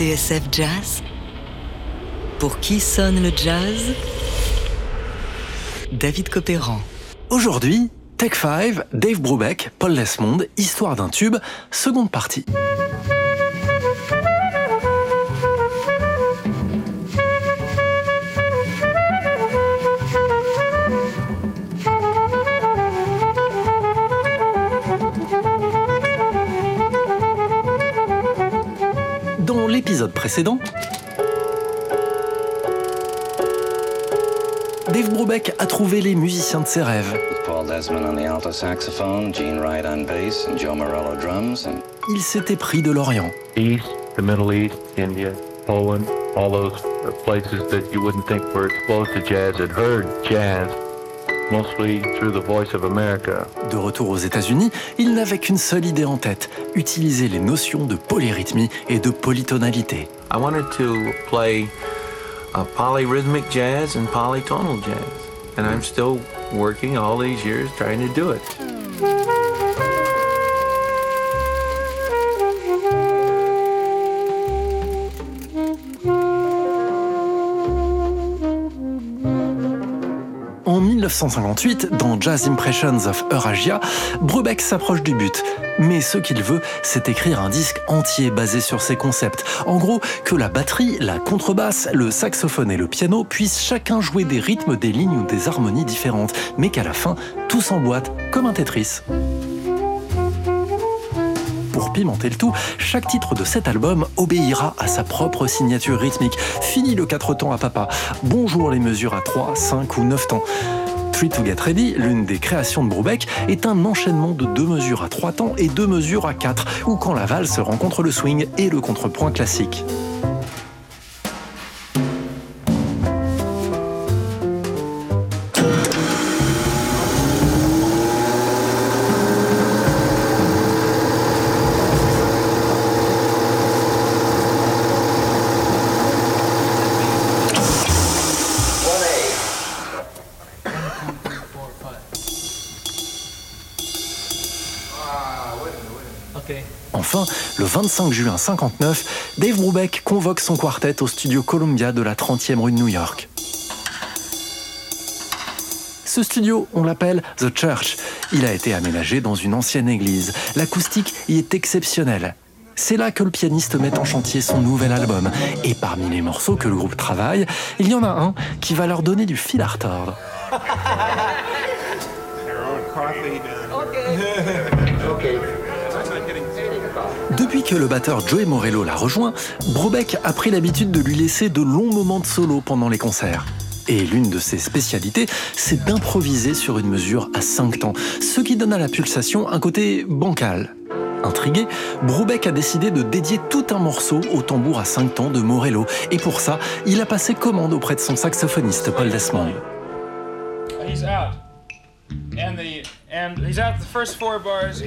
TSF Jazz? Pour qui sonne le jazz? David Copéran. Aujourd'hui, Tech 5, Dave Brubeck, Paul Desmond, Histoire d'un tube, seconde partie. Dans l'épisode précédent, Dave Brubeck a trouvé les musiciens de ses rêves. Paul Desmond on the alto saxophone, Gene Wright on bass, and Joe Morello drums, and Il s'était pris de l'Orient. East, the Middle East, India, Poland, all those places that you wouldn't think were exposed to jazz had heard jazz, De retour aux États-Unis, il n'avait qu'une seule idée en tête utiliser les notions de polyrythmie et de polytonalité. I wanted to play a polyrhythmic jazz and polytonal jazz. And I'm still working all these years trying to do it. 1958, dans Jazz Impressions of Eurasia, Brubeck s'approche du but. Mais ce qu'il veut, c'est écrire un disque entier basé sur ses concepts. En gros, que la batterie, la contrebasse, le saxophone et le piano puissent chacun jouer des rythmes, des lignes ou des harmonies différentes, mais qu'à la fin, tout s'emboîte comme un Tetris. Pour pimenter le tout, chaque titre de cet album obéira à sa propre signature rythmique. Fini le 4 temps à papa. Bonjour les mesures à 3, 5 ou 9 temps. Three to Get Ready, l'une des créations de Brubeck, est un enchaînement de deux mesures à 3 temps et deux mesures à 4, ou quand la valse rencontre le swing et le contrepoint classique. Enfin, le 25 juin 59, Dave Brubeck convoque son quartet au studio Columbia de la 30e rue de New York. Ce studio, on l'appelle The Church. Il a été aménagé dans une ancienne église. L'acoustique y est exceptionnelle. C'est là que le pianiste met en chantier son nouvel album. Et parmi les morceaux que le groupe travaille, il y en a un qui va leur donner du fil à retordre. Depuis que le batteur Joey Morello l'a rejoint, Brubeck a pris l'habitude de lui laisser de longs moments de solo pendant les concerts. Et l'une de ses spécialités, c'est d'improviser sur une mesure à 5 temps, ce qui donne à la pulsation un côté bancal. Intrigué, Brubeck a décidé de dédier tout un morceau au tambour à 5 temps de Morello. Et pour ça, il a passé commande auprès de son saxophoniste Paul Desmond. He's out. And and he's out the first four bars.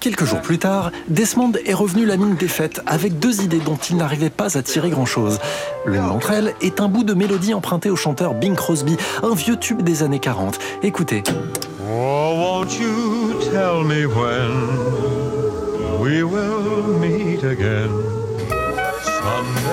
Quelques jours plus tard, Desmond est revenu la mine défaite avec deux idées dont il n'arrivait pas à tirer grand-chose. L'une d'entre elles est un bout de mélodie emprunté au chanteur Bing Crosby, un vieux tube des années 40. Écoutez. Oh, won't you tell me when we will meet again? Someday.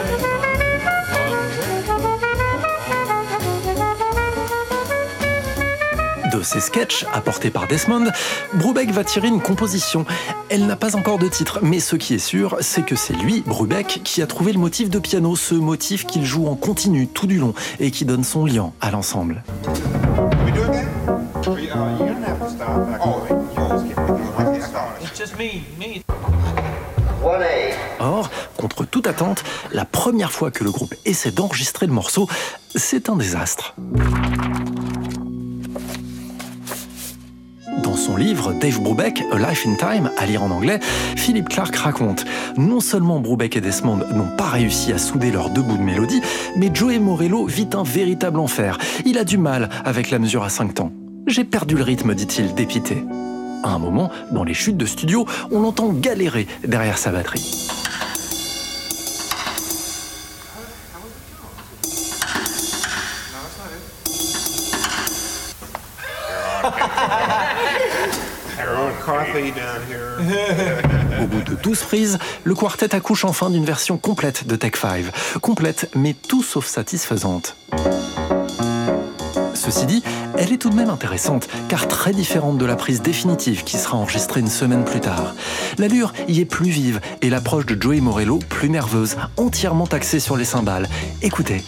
De ces sketchs apportés par Desmond, Brubeck va tirer une composition. Elle n'a pas encore de titre, mais ce qui est sûr, c'est que c'est lui, Brubeck, qui a trouvé le motif de piano, ce motif qu'il joue en continu tout du long et qui donne son lien à l'ensemble. Oh. Or, contre toute attente, la première fois que le groupe essaie d'enregistrer le morceau, c'est un désastre. Son livre Dave Brubeck, A Life in Time, à lire en anglais, Philip Clark raconte Non seulement Brubeck et Desmond n'ont pas réussi à souder leurs deux bouts de mélodie, mais Joey Morello vit un véritable enfer. Il a du mal avec la mesure à 5 temps. J'ai perdu le rythme, dit-il, dépité. À un moment, dans les chutes de studio, on l'entend galérer derrière sa batterie. Au bout de 12 prises, le quartet accouche enfin d'une version complète de Tech 5. Complète, mais tout sauf satisfaisante. Ceci dit, elle est tout de même intéressante, car très différente de la prise définitive qui sera enregistrée une semaine plus tard. L'allure y est plus vive et l'approche de Joey Morello plus nerveuse, entièrement axée sur les cymbales. Écoutez.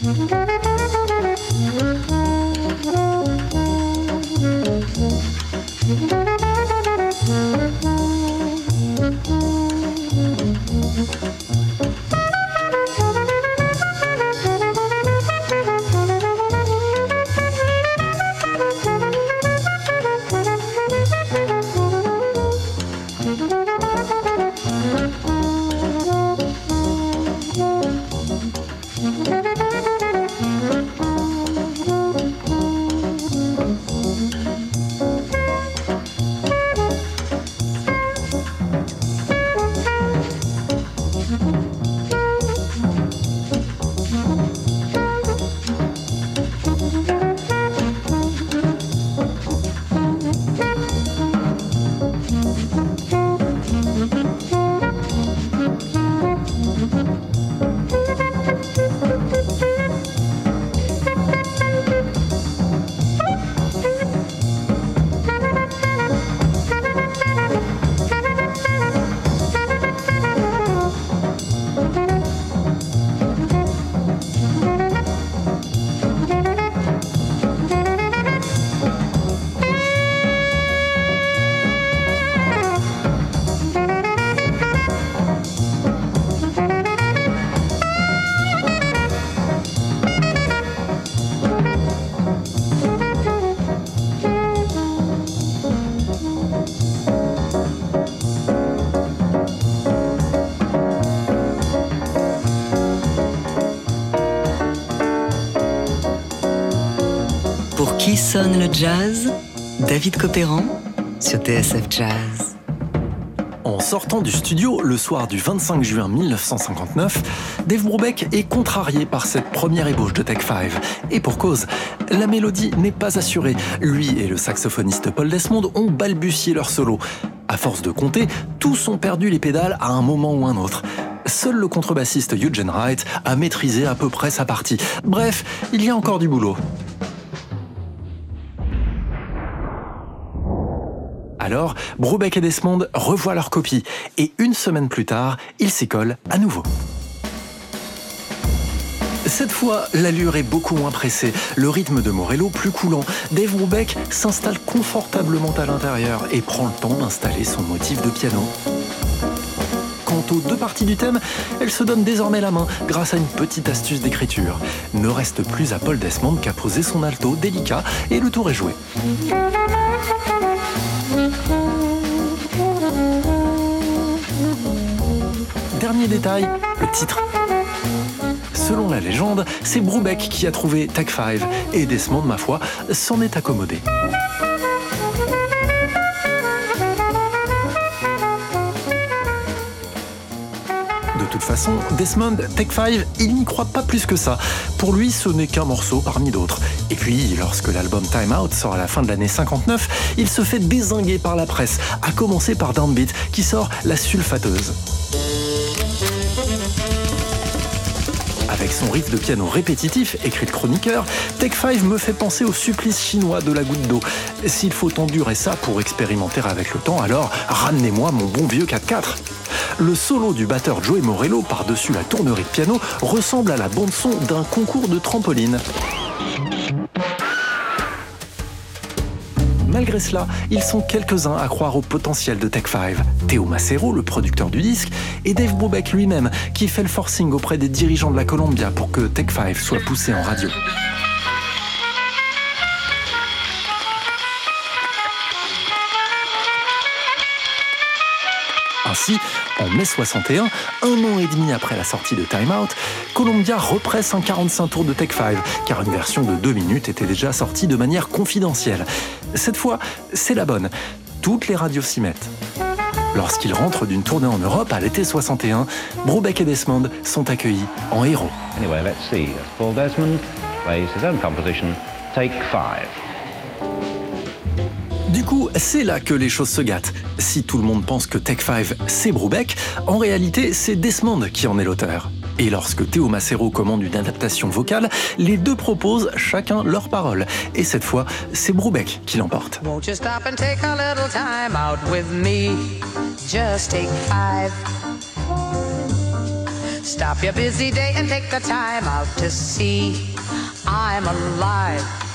Pour qui sonne le jazz? David Copéran sur TSF Jazz. En sortant du studio le soir du 25 juin 1959, Dave Brubeck est contrarié par cette première ébauche de Tech 5. Et pour cause, la mélodie n'est pas assurée. Lui et le saxophoniste Paul Desmond ont balbutié leur solo. À force de compter, tous ont perdu les pédales à un moment ou un autre. Seul le contrebassiste Eugene Wright a maîtrisé à peu près sa partie. Bref, il y a encore du boulot. Alors, Brubeck et Desmond revoient leur copie et une semaine plus tard, ils s'y collent à nouveau. Cette fois, l'allure est beaucoup moins pressée, le rythme de Morello plus coulant. Dave Brubeck s'installe confortablement à l'intérieur et prend le temps d'installer son motif de piano. Quant aux deux parties du thème, elles se donnent désormais la main grâce à une petite astuce d'écriture. Ne reste plus à Paul Desmond qu'à poser son alto délicat et le tour est joué. Dernier détail, le titre. Selon la légende, c'est Brubeck qui a trouvé Tag 5 et Desmond, ma foi, s'en est accommodé. Toute façon, Desmond, Tech 5, il n'y croit pas plus que ça. Pour lui, ce n'est qu'un morceau parmi d'autres. Et puis, lorsque l'album Time Out sort à la fin de l'année 59, il se fait désinguer par la presse, à commencer par Downbeat, qui sort La Sulfateuse. Avec son riff de piano répétitif, écrit le chroniqueur, Tech 5 me fait penser au supplice chinois de la goutte d'eau. S'il faut endurer ça pour expérimenter avec le temps, alors ramenez-moi mon bon vieux 4-4. Le solo du batteur Joey Morello par-dessus la tournerie de piano ressemble à la bande-son d'un concours de trampoline. Malgré cela, ils sont quelques-uns à croire au potentiel de Tech 5. Théo Macero, le producteur du disque, et Dave Brubeck lui-même, qui fait le forcing auprès des dirigeants de la Columbia pour que Tech 5 soit poussé en radio. Ainsi, en mai 61, un an et demi après la sortie de Time Out, Columbia represse un 45 tours de Tech 5, car une version de 2 minutes était déjà sortie de manière confidentielle. Cette fois, c'est la bonne. Toutes les radios s'y mettent. Lorsqu'ils rentrent d'une tournée en Europe à l'été 61, Brubeck et Desmond sont accueillis en héros. Anyway, let's see. Paul Desmond plays his own composition, Take Five. Du coup, c'est là que les choses se gâtent. Si tout le monde pense que Tech 5 c'est Brubeck, en réalité c'est Desmond qui en est l'auteur. Et lorsque Théo Macero commande une adaptation vocale, les deux proposent chacun leur parole. Et cette fois, c'est Brubeck qui l'emporte. Stop your busy day and take the time out to see I'm alive.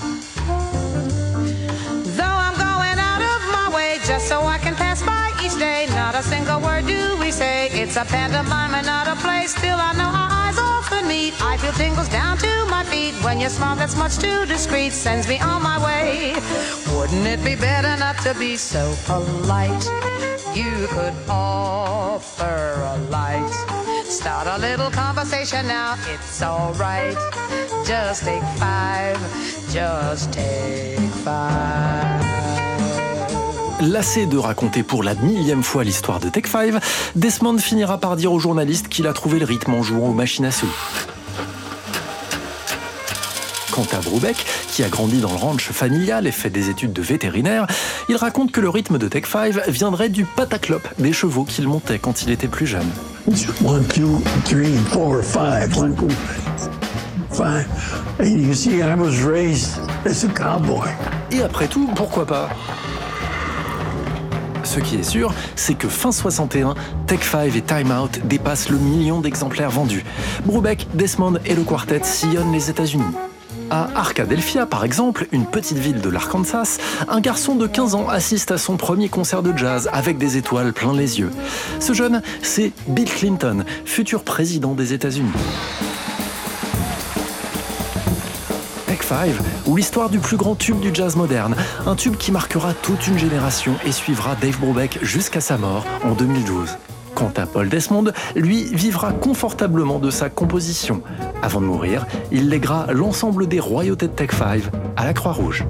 So I can pass by each day, not a single word do we say. It's a pantomime and not a play. Still, I know our eyes often meet. I feel tingles down to my feet when your smile that's much too discreet sends me on my way. Wouldn't it be better not to be so polite? You could offer a light. Start a little conversation now, it's alright. Just take five, just take five. Lassé de raconter pour la millième fois l'histoire de Tech 5, Desmond finira par dire aux journalistes qu'il a trouvé le rythme en jouant aux machines à sous. Quant à Brubeck, qui a grandi dans le ranch familial et fait des études de vétérinaire, il raconte que le rythme de Tech 5 viendrait du pataclope des chevaux qu'il montait quand il était plus jeune. One, two, three, four, five. One, two, five. And you see, I was raised as a cowboy. Et après tout, pourquoi pas? Ce qui est sûr, c'est que fin 61, Tech 5 et Time Out dépassent le million d'exemplaires vendus. Brubeck, Desmond et le quartet sillonnent les États-Unis. À Arkadelphia, par exemple, une petite ville de l'Arkansas, un garçon de 15 ans assiste à son premier concert de jazz avec des étoiles plein les yeux. Ce jeune, c'est Bill Clinton, futur président des États-Unis. Tech 5, ou l'histoire du plus grand tube du jazz moderne, un tube qui marquera toute une génération et suivra Dave Brubeck jusqu'à sa mort en 2012. Quant à Paul Desmond, lui vivra confortablement de sa composition. Avant de mourir, il lèguera l'ensemble des royautés de Tech 5 à la Croix-Rouge.